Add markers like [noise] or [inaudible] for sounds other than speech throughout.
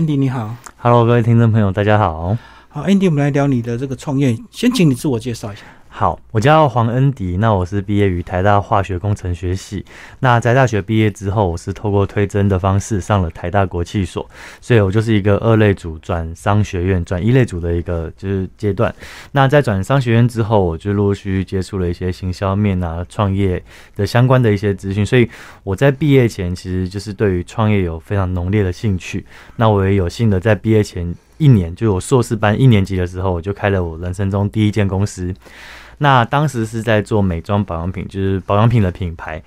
，Andy 你好。Hello，各位听众朋友，大家好。好，Andy，我们来聊你的这个创业，先请你自我介绍一下。好，我叫黄恩迪，那我是毕业于台大化学工程学系。那在大学毕业之后，我是透过推甄的方式上了台大国际所，所以我就是一个二类组转商学院转一类组的一个就是阶段。那在转商学院之后，我就陆陆续续接触了一些行销面啊、创业的相关的一些资讯，所以我在毕业前其实就是对于创业有非常浓烈的兴趣。那我也有幸的在毕业前一年，就我硕士班一年级的时候，我就开了我人生中第一间公司。那当时是在做美妆保养品，就是保养品的品牌。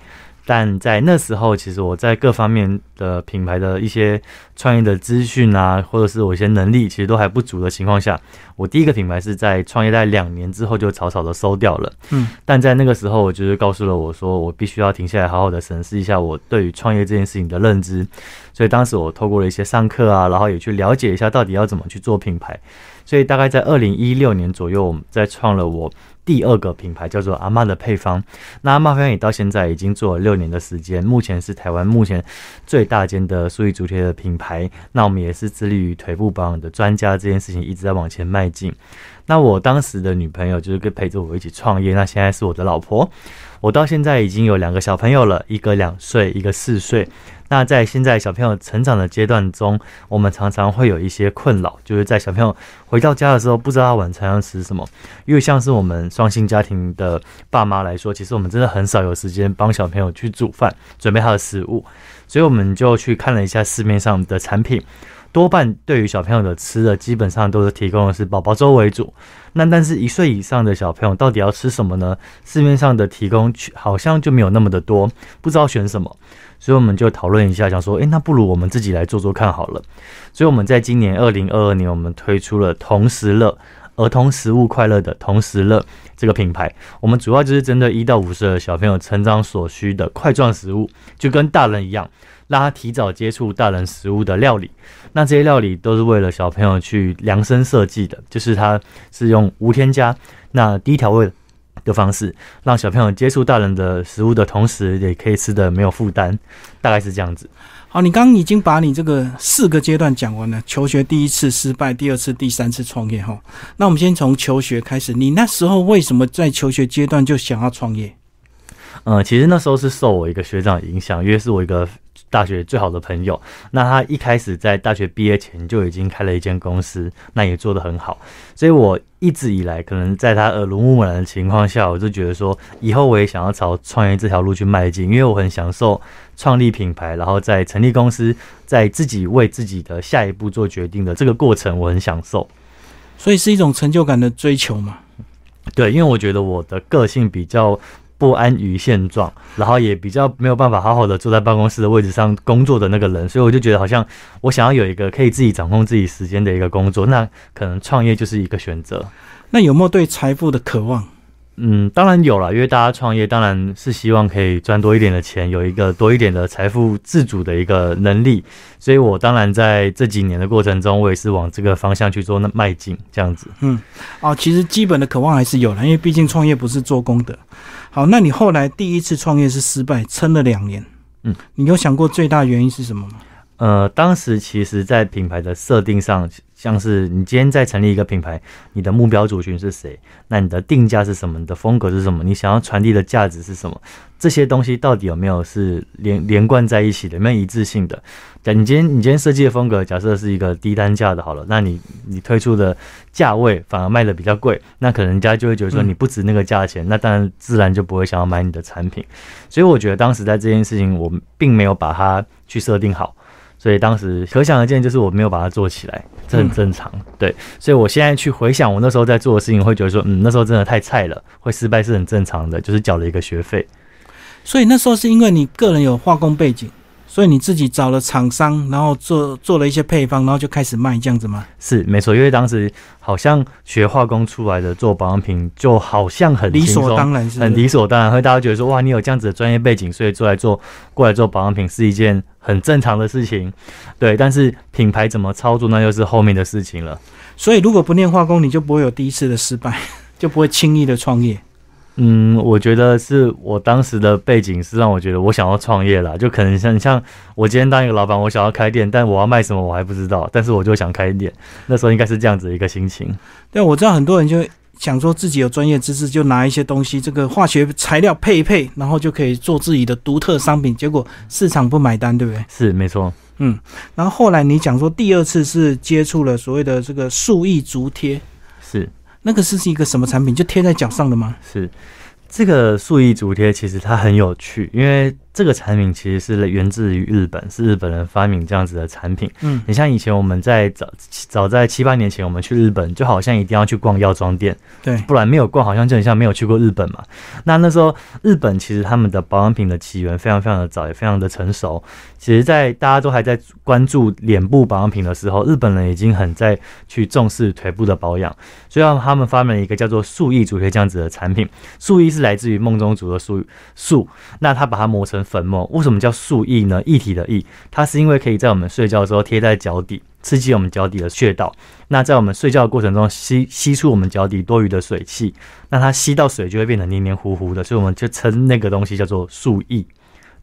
但在那时候，其实我在各方面的品牌的一些创业的资讯啊，或者是我一些能力，其实都还不足的情况下，我第一个品牌是在创业在两年之后就草草的收掉了。嗯，但在那个时候，我就是告诉了我说，我必须要停下来，好好的审视一下我对于创业这件事情的认知。所以当时我透过了一些上课啊，然后也去了解一下到底要怎么去做品牌。所以大概在二零一六年左右，我们在创了我。第二个品牌叫做阿妈的配方，那阿妈配方也到现在已经做了六年的时间，目前是台湾目前最大间的数据主贴的品牌。那我们也是致力于腿部保养的专家，这件事情一直在往前迈进。那我当时的女朋友就是跟陪着我一起创业，那现在是我的老婆。我到现在已经有两个小朋友了，一个两岁，一个四岁。那在现在小朋友成长的阶段中，我们常常会有一些困扰，就是在小朋友回到家的时候，不知道他晚餐要吃什么。因为像是我们双薪家庭的爸妈来说，其实我们真的很少有时间帮小朋友去煮饭、准备他的食物，所以我们就去看了一下市面上的产品。多半对于小朋友的吃的，基本上都是提供的是宝宝粥为主。那但是一岁以上的小朋友到底要吃什么呢？市面上的提供好像就没有那么的多，不知道选什么。所以我们就讨论一下，想说，诶，那不如我们自己来做做看好了。所以我们在今年二零二二年，我们推出了同时乐儿童食物快乐的同时乐这个品牌。我们主要就是针对一到五岁的小朋友成长所需的块状食物，就跟大人一样。让他提早接触大人食物的料理，那这些料理都是为了小朋友去量身设计的，就是它是用无添加、那低调味的方式，让小朋友接触大人的食物的同时，也可以吃的没有负担，大概是这样子。好，你刚刚已经把你这个四个阶段讲完了，求学第一次失败，第二次、第三次创业哈。那我们先从求学开始，你那时候为什么在求学阶段就想要创业？嗯，其实那时候是受我一个学长影响，因为是我一个。大学最好的朋友，那他一开始在大学毕业前就已经开了一间公司，那也做得很好。所以我一直以来，可能在他耳濡目染的情况下，我就觉得说，以后我也想要朝创业这条路去迈进，因为我很享受创立品牌，然后在成立公司，在自己为自己的下一步做决定的这个过程，我很享受。所以是一种成就感的追求嘛？对，因为我觉得我的个性比较。不安于现状，然后也比较没有办法好好的坐在办公室的位置上工作的那个人，所以我就觉得好像我想要有一个可以自己掌控自己时间的一个工作，那可能创业就是一个选择。那有没有对财富的渴望？嗯，当然有了，因为大家创业当然是希望可以赚多一点的钱，有一个多一点的财富自主的一个能力，所以我当然在这几年的过程中，我也是往这个方向去做那迈进，这样子。嗯，哦，其实基本的渴望还是有了，因为毕竟创业不是做功德。好，那你后来第一次创业是失败，撑了两年。嗯，你有想过最大原因是什么吗？呃，当时其实，在品牌的设定上，像是你今天在成立一个品牌，你的目标族群是谁？那你的定价是什么？你的风格是什么？你想要传递的价值是什么？这些东西到底有没有是连连贯在一起的？有没有一致性的？你今天你今天设计的风格，假设是一个低单价的，好了，那你你推出的价位反而卖的比较贵，那可能人家就会觉得说你不值那个价钱，那当然自然就不会想要买你的产品。所以我觉得当时在这件事情，我并没有把它去设定好。所以当时可想而知，就是我没有把它做起来，这很正常。对，所以我现在去回想我那时候在做的事情，会觉得说，嗯，那时候真的太菜了，会失败是很正常的，就是缴了一个学费。所以那时候是因为你个人有化工背景。所以你自己找了厂商，然后做做了一些配方，然后就开始卖这样子吗？是没错，因为当时好像学化工出来的做保养品，就好像很理所当然，是很理所当然，会大家觉得说哇，你有这样子的专业背景，所以做来做过来做保养品是一件很正常的事情。对，但是品牌怎么操作，那又是后面的事情了。所以如果不念化工，你就不会有第一次的失败，[laughs] 就不会轻易的创业。嗯，我觉得是我当时的背景是让我觉得我想要创业啦，就可能像像我今天当一个老板，我想要开店，但我要卖什么我还不知道，但是我就想开店，那时候应该是这样子的一个心情。对，我知道很多人就想说自己有专业知识，就拿一些东西，这个化学材料配一配，然后就可以做自己的独特商品，结果市场不买单，对不对？是没错，嗯。然后后来你讲说第二次是接触了所谓的这个树艺足贴，是那个是是一个什么产品？就贴在脚上的吗？是这个树艺足贴，其实它很有趣，因为。这个产品其实是源自于日本，是日本人发明这样子的产品。嗯，你像以前我们在早早在七八年前，我们去日本就好像一定要去逛药妆店，对，不然没有逛好像就很像没有去过日本嘛。那那时候日本其实他们的保养品的起源非常非常的早，也非常的成熟。其实，在大家都还在关注脸部保养品的时候，日本人已经很在去重视腿部的保养，所以他们发明了一个叫做素艺足贴这样子的产品。素艺是来自于梦中族的素素，那他把它磨成。粉末为什么叫素液呢？液体的液，它是因为可以在我们睡觉的时候贴在脚底，刺激我们脚底的穴道。那在我们睡觉的过程中吸吸出我们脚底多余的水汽，那它吸到水就会变得黏黏糊糊的，所以我们就称那个东西叫做素液。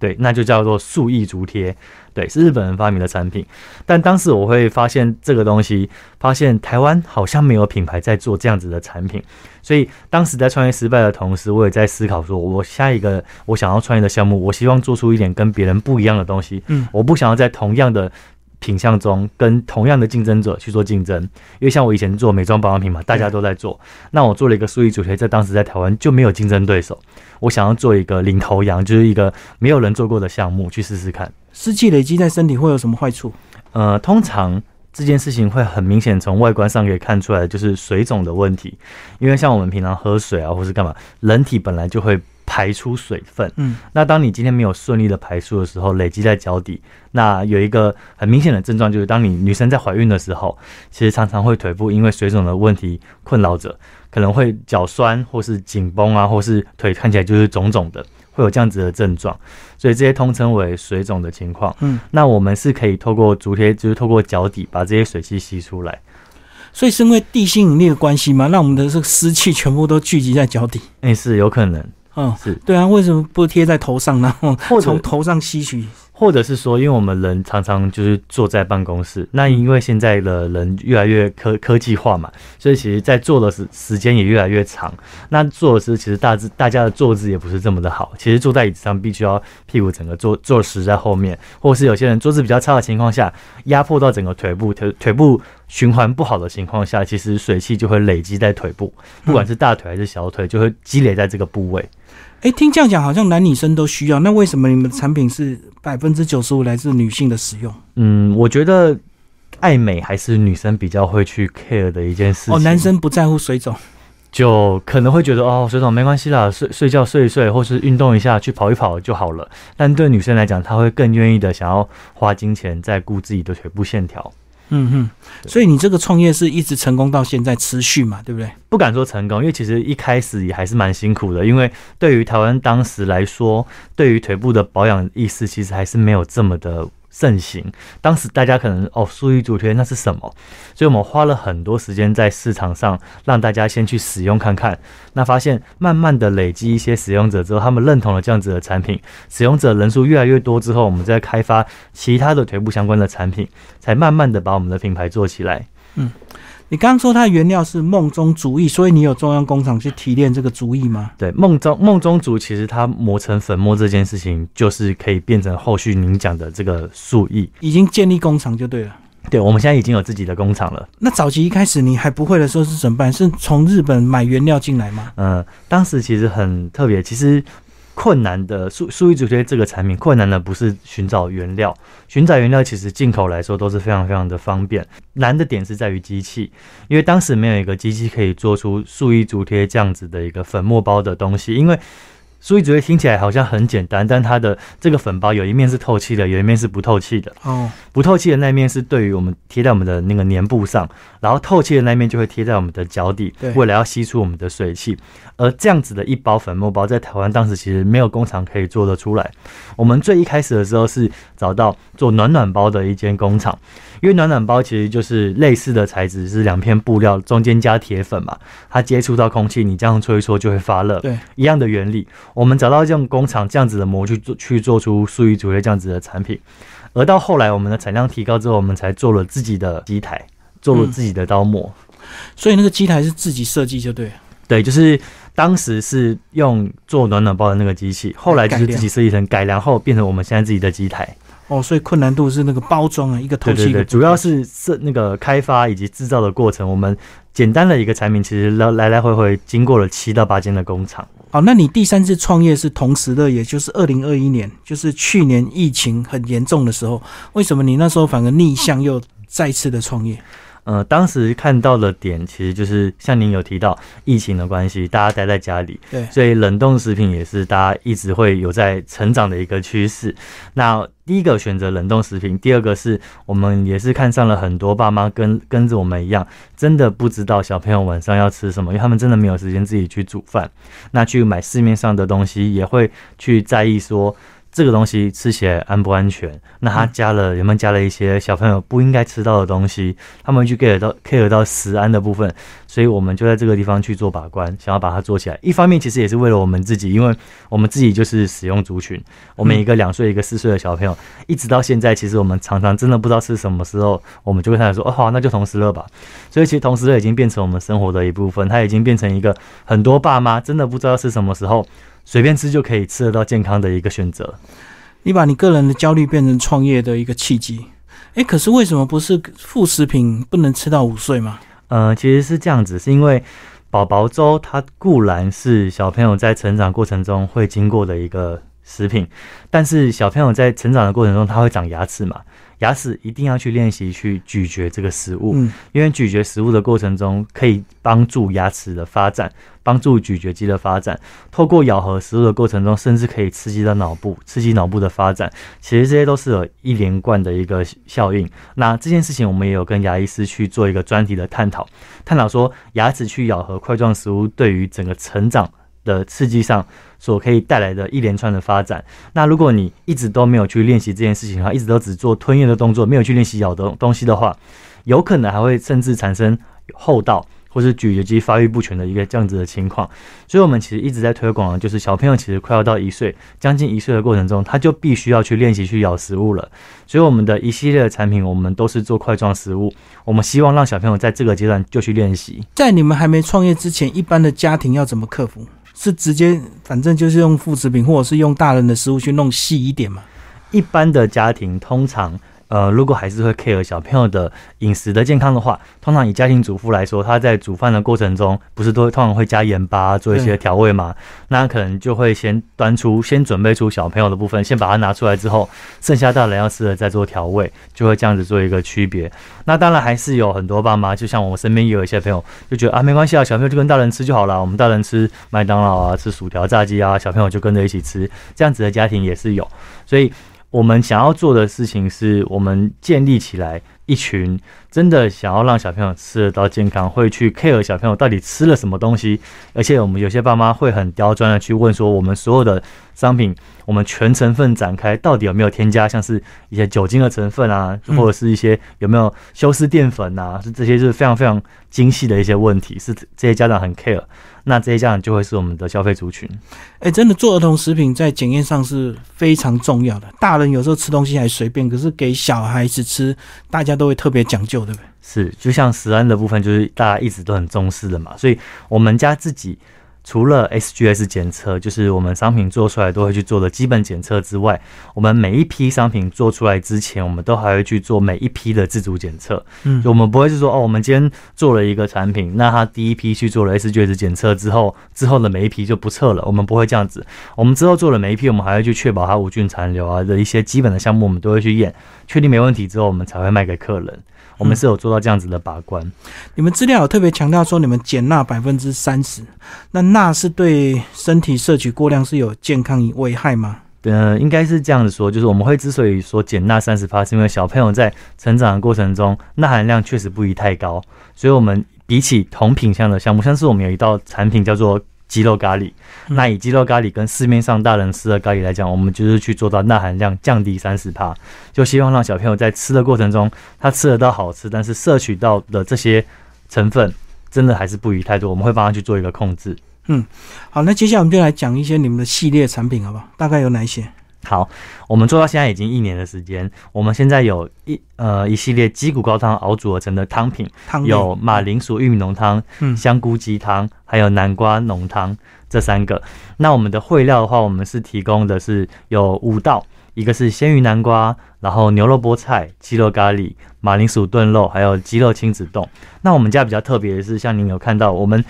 对，那就叫做素艺足贴，对，是日本人发明的产品。但当时我会发现这个东西，发现台湾好像没有品牌在做这样子的产品，所以当时在创业失败的同时，我也在思考说，我下一个我想要创业的项目，我希望做出一点跟别人不一样的东西。嗯，我不想要在同样的。品相中跟同样的竞争者去做竞争，因为像我以前做美妆保养品嘛，大家都在做，那我做了一个数亿主题，在当时在台湾就没有竞争对手，我想要做一个领头羊，就是一个没有人做过的项目去试试看。湿气累积在身体会有什么坏处？呃，通常这件事情会很明显从外观上可以看出来，就是水肿的问题，因为像我们平常喝水啊，或是干嘛，人体本来就会。排出水分，嗯，那当你今天没有顺利的排出的时候，累积在脚底，那有一个很明显的症状，就是当你女生在怀孕的时候，其实常常会腿部因为水肿的问题困扰着，可能会脚酸或是紧绷啊，或是腿看起来就是肿肿的，会有这样子的症状，所以这些通称为水肿的情况。嗯，那我们是可以透过足贴，就是透过脚底把这些水汽吸出来，所以是因为地心引力的关系吗？让我们的这个湿气全部都聚集在脚底？哎，是有可能。嗯，是对啊，为什么不贴在头上呢？从头上吸取，或者是说，因为我们人常常就是坐在办公室，那因为现在的人越来越科科技化嘛，所以其实在坐的时时间也越来越长。那坐的时其实大致大家的坐姿也不是这么的好，其实坐在椅子上必须要屁股整个坐坐实在后面，或是有些人坐姿比较差的情况下，压迫到整个腿部，腿腿部。循环不好的情况下，其实水汽就会累积在腿部，不管是大腿还是小腿，就会积累在这个部位。哎，听这样讲，好像男女生都需要。那为什么你们的产品是百分之九十五来自女性的使用？嗯，我觉得爱美还是女生比较会去 care 的一件事。哦，男生不在乎水肿。就可能会觉得哦，水肿没关系啦，睡睡觉睡一睡，或是运动一下，去跑一跑就好了。但对女生来讲，她会更愿意的想要花金钱在顾自己的腿部线条。嗯哼，所以你这个创业是一直成功到现在持续嘛，对不对？不敢说成功，因为其实一开始也还是蛮辛苦的。因为对于台湾当时来说，对于腿部的保养意识，其实还是没有这么的。盛行，当时大家可能哦，数据主贴那是什么？所以我们花了很多时间在市场上，让大家先去使用看看。那发现慢慢的累积一些使用者之后，他们认同了这样子的产品，使用者人数越来越多之后，我们再开发其他的腿部相关的产品，才慢慢的把我们的品牌做起来。嗯。你刚刚说它原料是梦中竹意，所以你有中央工厂去提炼这个竹意吗？对，梦中梦中竹其实它磨成粉末这件事情，就是可以变成后续您讲的这个树艺，已经建立工厂就对了。对，我们现在已经有自己的工厂了。那早期一开始你还不会的时候是怎么办？是从日本买原料进来吗？嗯，当时其实很特别，其实。困难的数数一足贴这个产品，困难的不是寻找原料，寻找原料其实进口来说都是非常非常的方便，难的点是在于机器，因为当时没有一个机器可以做出数一足贴这样子的一个粉末包的东西，因为。所以，觉得听起来好像很简单，但它的这个粉包有一面是透气的，有一面是不透气的。哦，不透气的那面是对于我们贴在我们的那个粘布上，然后透气的那面就会贴在我们的脚底，为了要吸出我们的水汽。而这样子的一包粉末包，在台湾当时其实没有工厂可以做得出来。我们最一开始的时候是找到做暖暖包的一间工厂，因为暖暖包其实就是类似的材质，是两片布料中间加铁粉嘛，它接触到空气，你这样搓一搓就会发热。对，一样的原理。我们找到这种工厂这样子的模去做，去做出素玉竹类这样子的产品。而到后来，我们的产量提高之后，我们才做了自己的机台，做了自己的刀模。所以那个机台是自己设计就对。对，就是当时是用做暖暖包的那个机器，后来就是自己设计成改良后变成我们现在自己的机台。哦，所以困难度是那个包装啊，一个透气的，主要是设那个开发以及制造的过程。我们简单的一个产品，其实来来来回回经过了七到八间的工厂。好，那你第三次创业是同时的，也就是二零二一年，就是去年疫情很严重的时候，为什么你那时候反而逆向又再次的创业？呃，当时看到的点其实就是像您有提到疫情的关系，大家待在家里，对，所以冷冻食品也是大家一直会有在成长的一个趋势。那第一个选择冷冻食品，第二个是我们也是看上了很多爸妈跟跟着我们一样，真的不知道小朋友晚上要吃什么，因为他们真的没有时间自己去煮饭，那去买市面上的东西也会去在意说。这个东西吃起来安不安全？那他加了有没有加了一些小朋友不应该吃到的东西？他们去 care 到 care 到食安的部分，所以我们就在这个地方去做把关，想要把它做起来。一方面其实也是为了我们自己，因为我们自己就是使用族群，我们一个两岁一个四岁的小朋友，一直到现在，其实我们常常真的不知道是什么时候，我们就跟他说：“哦好，那就同时乐吧。”所以其实同时乐已经变成我们生活的一部分，它已经变成一个很多爸妈真的不知道是什么时候。随便吃就可以吃得到健康的一个选择。你把你个人的焦虑变成创业的一个契机。诶，可是为什么不是副食品不能吃到五岁吗？呃，其实是这样子，是因为宝宝粥它固然是小朋友在成长过程中会经过的一个食品，但是小朋友在成长的过程中他会长牙齿嘛。牙齿一定要去练习去咀嚼这个食物，因为咀嚼食物的过程中可以帮助牙齿的发展，帮助咀嚼肌的发展。透过咬合食物的过程中，甚至可以刺激到脑部，刺激脑部的发展。其实这些都是有一连贯的一个效应。那这件事情我们也有跟牙医师去做一个专题的探讨，探讨说牙齿去咬合块状食物对于整个成长的刺激上。所可以带来的一连串的发展。那如果你一直都没有去练习这件事情的话，一直都只做吞咽的动作，没有去练习咬的东西的话，有可能还会甚至产生后道或是咀嚼肌发育不全的一个这样子的情况。所以，我们其实一直在推广的就是小朋友其实快要到一岁，将近一岁的过程中，他就必须要去练习去咬食物了。所以，我们的一系列的产品，我们都是做块状食物。我们希望让小朋友在这个阶段就去练习。在你们还没创业之前，一般的家庭要怎么克服？是直接，反正就是用副食品，或者是用大人的食物去弄细一点嘛。一般的家庭通常。呃，如果还是会 care 小朋友的饮食的健康的话，通常以家庭主妇来说，他在煮饭的过程中，不是都通常会加盐巴做一些调味嘛？那可能就会先端出，先准备出小朋友的部分，先把它拿出来之后，剩下大人要吃的再做调味，就会这样子做一个区别。那当然还是有很多爸妈，就像我身边也有一些朋友，就觉得啊，没关系啊，小朋友就跟大人吃就好了，我们大人吃麦当劳啊，吃薯条炸鸡啊，小朋友就跟着一起吃，这样子的家庭也是有，所以。我们想要做的事情是，我们建立起来一群真的想要让小朋友吃得到健康，会去 care 小朋友到底吃了什么东西，而且我们有些爸妈会很刁钻的去问说，我们所有的商品，我们全成分展开到底有没有添加，像是一些酒精的成分啊，或者是一些有没有修饰淀粉啊，是这些就是非常非常精细的一些问题，是这些家长很 care。那这些家长就会是我们的消费族群。哎，真的做儿童食品在检验上是非常重要的。大人有时候吃东西还随便，可是给小孩子吃，大家都会特别讲究，对不对？是，就像食安的部分，就是大家一直都很重视的嘛。所以我们家自己。除了 SGS 检测，就是我们商品做出来都会去做的基本检测之外，我们每一批商品做出来之前，我们都还会去做每一批的自主检测。嗯，就我们不会是说哦，我们今天做了一个产品，那它第一批去做了 SGS 检测之后，之后的每一批就不测了。我们不会这样子，我们之后做了每一批，我们还会去确保它无菌残留啊的一些基本的项目，我们都会去验，确定没问题之后，我们才会卖给客人。我们是有做到这样子的把关。你们资料有特别强调说，你们减纳百分之三十，那钠是对身体摄取过量是有健康危害吗？呃，应该是这样子说，就是我们会之所以说减钠三十帕，是因为小朋友在成长的过程中，钠含量确实不宜太高，所以我们比起同品相的项目，像是我们有一道产品叫做。鸡肉咖喱。嗯那以鸡肉咖喱跟市面上大人吃的咖喱来讲，我们就是去做到钠含量降低三十帕，就希望让小朋友在吃的过程中，他吃得到好吃，但是摄取到的这些成分真的还是不宜太多，我们会帮他去做一个控制。好，那接下来我们就来讲一些你们的系列产品，好不好？大概有哪一些？好，我们做到现在已经一年的时间，我们现在有一呃一系列鸡骨高汤熬煮而成的汤品，汤有马铃薯玉米浓汤、嗯香菇鸡汤，还有南瓜浓汤这三个。那我们的烩料的话，我们是提供的是有五道，一个是鲜鱼南瓜，然后牛肉菠菜、鸡肉咖喱、马铃薯炖肉，还有鸡肉亲子冻。那我们家比较特别的是，像您有看到，我们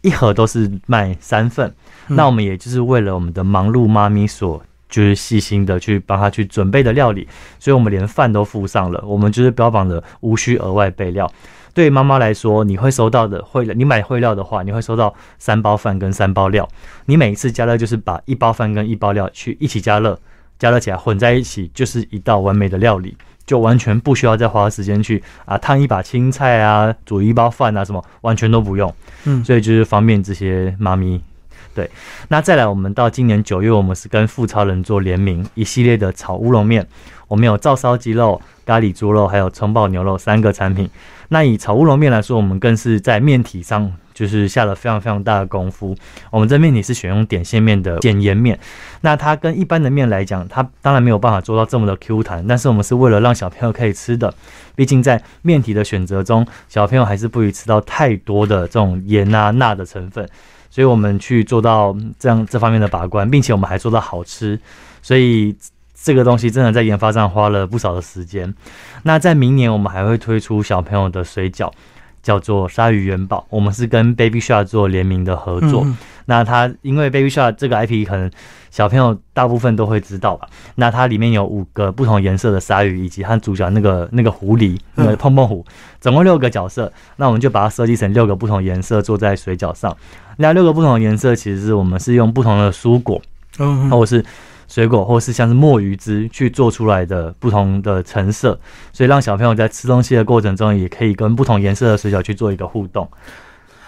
一盒都是卖三份。嗯那我们也就是为了我们的忙碌妈咪所。就是细心的去帮他去准备的料理，所以我们连饭都附上了。我们就是标榜的无需额外备料。对妈妈来说，你会收到的烩料，你买会料的话，你会收到三包饭跟三包料。你每一次加热就是把一包饭跟一包料去一起加热，加热起来混在一起，就是一道完美的料理，就完全不需要再花时间去啊烫一把青菜啊，煮一包饭啊，什么完全都不用。嗯所以就是方便这些妈咪。对，那再来，我们到今年九月，我们是跟富超人做联名，一系列的炒乌龙面，我们有照烧鸡肉、咖喱猪肉，还有葱爆牛肉三个产品。那以炒乌龙面来说，我们更是在面体上就是下了非常非常大的功夫。我们这面体是选用点线面的碱盐面，那它跟一般的面来讲，它当然没有办法做到这么的 Q 弹，但是我们是为了让小朋友可以吃的，毕竟在面体的选择中，小朋友还是不宜吃到太多的这种盐啊钠的成分。所以我们去做到这样这方面的把关，并且我们还做到好吃，所以这个东西真的在研发上花了不少的时间。那在明年我们还会推出小朋友的水饺，叫做鲨鱼元宝，我们是跟 Baby Shark 做联名的合作。嗯那它因为 Baby Shark 这个 IP 可能小朋友大部分都会知道吧。那它里面有五个不同颜色的鲨鱼，以及它主角那个那个狐狸，那个碰碰虎，总共六个角色。那我们就把它设计成六个不同颜色，坐在水饺上。那六个不同的颜色，其实是我们是用不同的蔬果，嗯嗯或是水果，或是像是墨鱼汁去做出来的不同的成色，所以让小朋友在吃东西的过程中，也可以跟不同颜色的水饺去做一个互动。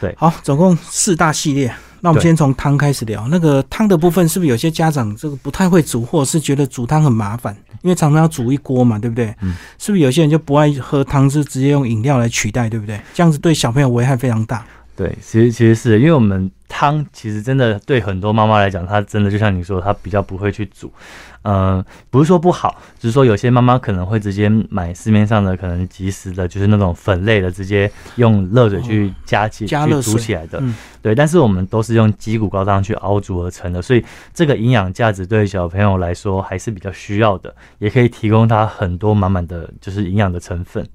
对好，总共四大系列。那我们先从汤开始聊。那个汤的部分，是不是有些家长这个不太会煮，或者是觉得煮汤很麻烦？因为常常要煮一锅嘛，对不对？嗯。是不是有些人就不爱喝汤，是直接用饮料来取代，对不对？这样子对小朋友危害非常大。对，其实其实是因为我们汤其实真的对很多妈妈来讲，她真的就像你说，她比较不会去煮。嗯，不是说不好，只是说有些妈妈可能会直接买市面上的可能即食的，就是那种粉类的，直接用热水去加起、去加热煮起来的。嗯对，但是我们都是用鸡骨高汤去熬煮而成的，所以这个营养价值对小朋友来说还是比较需要的，也可以提供他很多满满的就是营养的成分。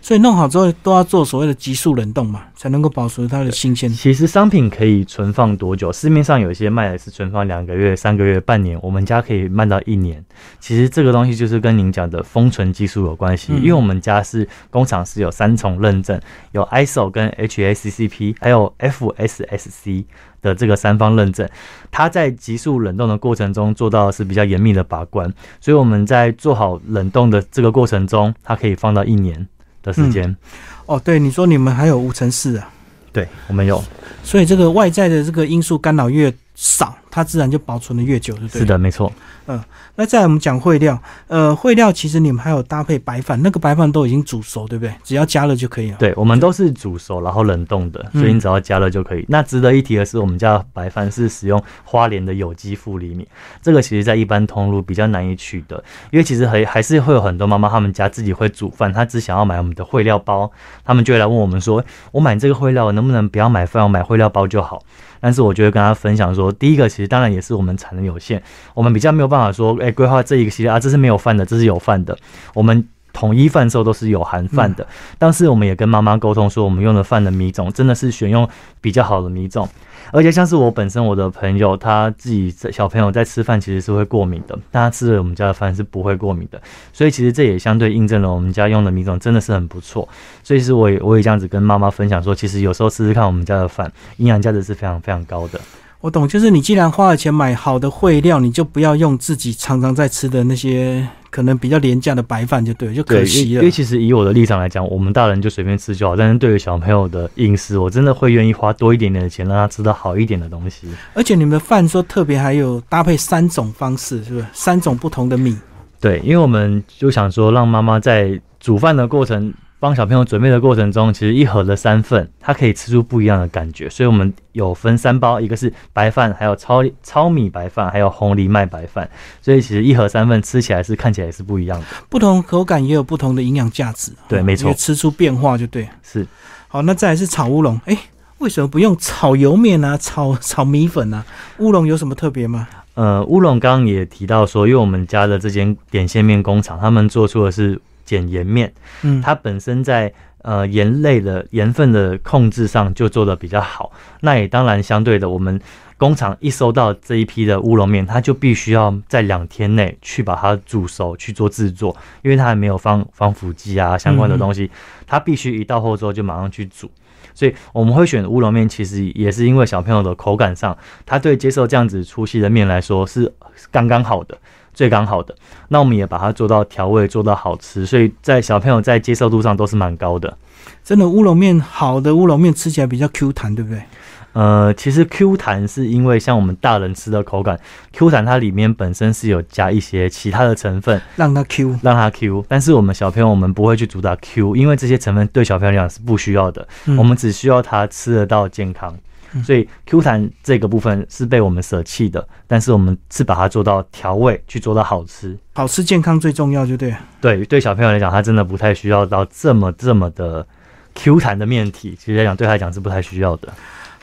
所以弄好之后都要做所谓的急速冷冻嘛，才能够保持它的新鲜。其实商品可以存放多久？市面上有一些卖的是存放两个月、三个月、半年，我们家可以卖到一年。其实这个东西就是跟您讲的封存技术有关系，嗯因为我们家是工厂是有三重认证，有 ISO 跟 HACCP 还有 FSSC 的这个三方认证，它在急速冷冻的过程中做到的是比较严密的把关，所以我们在做好冷冻的这个过程中，它可以放到一年的时间。哦，对，你说你们还有无尘室啊，对，我们有，所以这个外在的这个因素干扰越少，它自然就保存的越久，对不对？是。的，没错。嗯那再来我们讲烩料，呃，烩料其实你们还有搭配白饭，那个白饭都已经煮熟，对不对？只要加热就可以了。对，我们都是煮熟然后冷冻的，所以你只要加热就可以。那值得一提的是，我们家的白饭是使用花莲的有机富厘米，这个其实在一般通路比较难以取得，因为其实还还是会有很多妈妈他们家自己会煮饭，她只想要买我们的烩料包，他们就会来问我们说，我买这个烩料能不能不要买饭，我买烩料包就好。但是我就会跟她分享说，第一个其实当然也是我们产能有限，我们比较没有办法说，哎、规划这一个系列啊，这是没有饭的，这是有饭的，我们。统一贩售都是有含饭的，但是我们也跟妈妈沟通说，我们用的饭的米种真的是选用比较好的米种，而且像是我本身我的朋友他自己在小朋友在吃饭其实是会过敏的，但他吃了我们家的饭是不会过敏的，所以其实这也相对印证了我们家用的米种真的是很不错，所以是我也我也这样子跟妈妈分享说，其实有时候试试看我们家的饭，营养价值是非常非常高的。我懂，就是你既然花了钱买好的烩料，你就不要用自己常常在吃的那些可能比较廉价的白饭，就对了，就可惜了为因为。其实以我的立场来讲，我们大人就随便吃就好，但是对于小朋友的饮食，我真的会愿意花多一点点的钱，让他吃到好一点的东西。而且你们的饭说特别还有搭配三种方式，是不是？三种不同的米。对，因为我们就想说，让妈妈在煮饭的过程，帮小朋友准备的过程中，其实一盒的三份，它可以吃出不一样的感觉。所以我们有分三包，一个是白饭，还有糙糙米白饭，还有红藜麦白饭。所以其实一盒三份吃起来是看起来也是不一样的。不同口感也有不同的营养价值。哦对没错也吃出变化就对。是，好，那再来是炒乌龙，哎，为什么不用炒油面啊？炒 [laughs] 炒米粉啊？乌龙有什么特别吗？呃，乌龙刚刚也提到说，因为我们家的这间点线面工厂，他们做出的是碱盐面，嗯，它本身在呃盐类的盐分的控制上就做的比较好。那也当然相对的，我们工厂一收到这一批的乌龙面，它就必须要在两天内去把它煮熟去做制作，因为它还没有放防腐剂啊相关的东西，它必须一到货之后就马上去煮。所以我们会选乌龙面，其实也是因为小朋友的口感上，他对接受这样子粗细的面来说是刚刚好的，最刚好的。那我们也把它做到调味，做到好吃，所以在小朋友在接受度上都是蛮高的。真的乌龙面好的乌龙面吃起来比较 Q 弹，对不对？呃，其实 Q 弹是因为像我们大人吃的口感，Q 弹它里面本身是有加一些其他的成分让它 Q。让它 Q，但是我们小朋友我们不会去主打 Q，因为这些成分对小朋友来讲是不需要的，嗯我们只需要他吃得到健康。嗯所以 Q 弹这个部分是被我们舍弃的，但是我们是把它做到调味，去做到好吃。好吃健康最重要，就对。对，对小朋友来讲，他真的不太需要到这么这么的 Q 弹的面体，其实来讲对他来讲是不太需要的。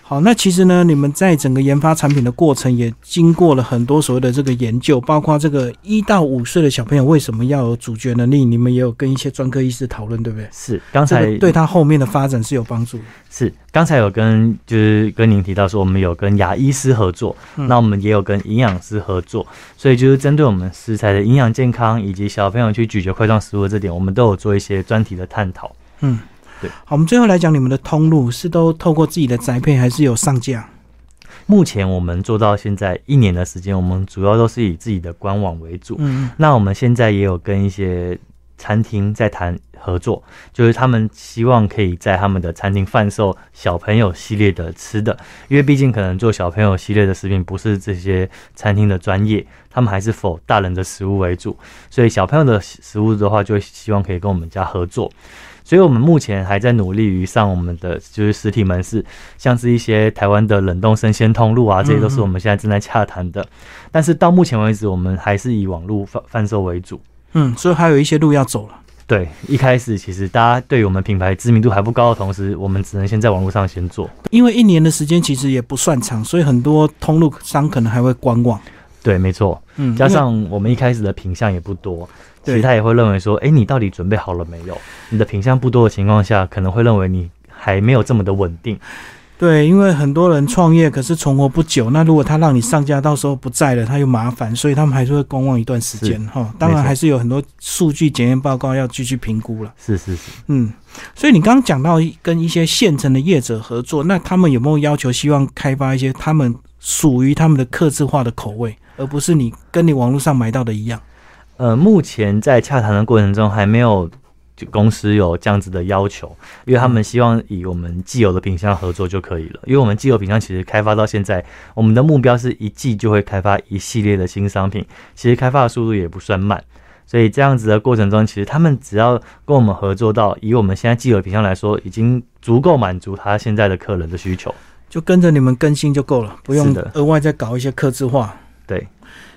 好，那其实呢，你们在整个研发产品的过程也经过了很多所谓的这个研究，包括这个一到五岁的小朋友为什么要有主角能力，你们也有跟一些专科医师讨论，对不对？是，刚这才个对他后面的发展是有帮助的。是刚才有跟就是跟您提到说，我们有跟牙医师合作，嗯那我们也有跟营养师合作，所以就是针对我们食材的营养健康以及小朋友去咀嚼块状食物这点，我们都有做一些专题的探讨。嗯，对。好，我们最后来讲你们的通路是都透过自己的宅配，还是有上架？目前我们做到现在一年的时间，我们主要都是以自己的官网为主。嗯那我们现在也有跟一些餐厅在谈合作，就是他们希望可以在他们的餐厅贩售小朋友系列的吃的，因为毕竟可能做小朋友系列的食品不是这些餐厅的专业，他们还是否大人的食物为主，所以小朋友的食物的话，就希望可以跟我们家合作。所以，我们目前还在努力于上我们的就是实体门市，像是一些台湾的冷冻生鲜通路啊，这些都是我们现在正在洽谈的。但是到目前为止，我们还是以网络贩贩售为主。嗯，所以还有一些路要走了。对，一开始其实大家对于我们品牌知名度还不高的同时，我们只能先在网络上先做。因为一年的时间其实也不算长，所以很多通路商可能还会观望。对，没错，嗯，加上我们一开始的品相也不多，其对实他也会认为说，哎，你到底准备好了没有？你的品相不多的情况下，可能会认为你还没有这么的稳定。对，因为很多人创业可是存活不久，那如果他让你上架，到时候不在了，他又麻烦，所以他们还是会观望一段时间哈。当然还是有很多数据检验报告要继续评估了。是是是，嗯，所以你刚刚讲到跟一些现成的业者合作，那他们有没有要求希望开发一些他们属于他们的客制化的口味，而不是你跟你网络上买到的一样？呃，目前在洽谈的过程中还没有就公司有这样子的要求，因为他们希望以我们既有的品相合作就可以了。因为我们既有品相其实开发到现在，我们的目标是一季就会开发一系列的新商品，其实开发的速度也不算慢。所以这样子的过程中，其实他们只要跟我们合作到，以我们现在既有品相来说，已经足够满足他现在的客人的需求。就跟着你们更新就够了，不用的额外再搞一些客制化。对，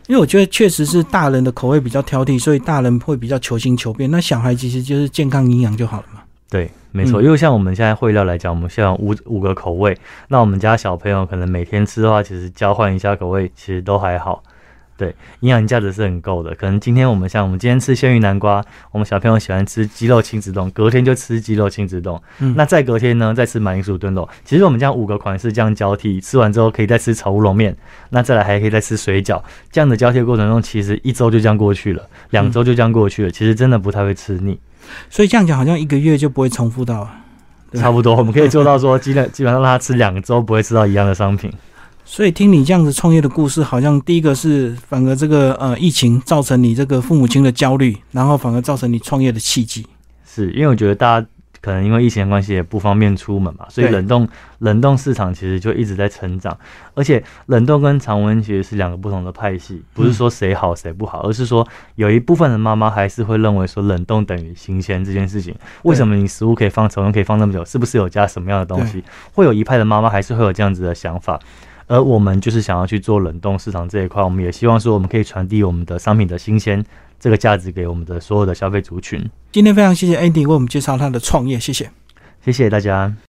因为我觉得确实是大人的口味比较挑剔，所以大人会比较求新求变。那小孩其实就是健康营养就好了嘛。对，没错，嗯因为像我们现在烩料来讲，我们现在五五个口味，那我们家小朋友可能每天吃的话，其实交换一下口味，其实都还好。对，营养价值是很够的。可能今天我们像我们今天吃鲜鱼南瓜，我们小朋友喜欢吃鸡肉亲子冻，隔天就吃鸡肉亲子冻。嗯那再隔天呢，再吃马铃薯炖肉。其实我们这样五个款式这样交替，吃完之后可以再吃炒乌龙面，那再来还可以再吃水饺。这样的交替过程中，其实一周就这样过去了，两周就这样过去了。其实真的不太会吃腻。所以这样讲好像一个月就不会重复到差不多，我们可以做到说，[laughs] 基本基本上让他吃两周不会吃到一样的商品。所以听你这样子创业的故事，好像第一个是反而这个呃疫情造成你这个父母亲的焦虑，然后反而造成你创业的契机。是因为我觉得大家可能因为疫情的关系也不方便出门嘛，所以冷冻冷冻市场其实就一直在成长，而且冷冻跟常温其实是两个不同的派系，不是说谁好谁不好，而是说有一部分的妈妈还是会认为说冷冻等于新鲜这件事情。为什么你食物可以放常温可以放那么久？是不是有加什么样的东西？会有一派的妈妈还是会有这样子的想法。而我们就是想要去做冷冻市场这一块，我们也希望说我们可以传递我们的商品的新鲜这个价值给我们的所有的消费族群。今天非常谢谢 Andy 为我们介绍他的创业，谢谢。谢谢大家。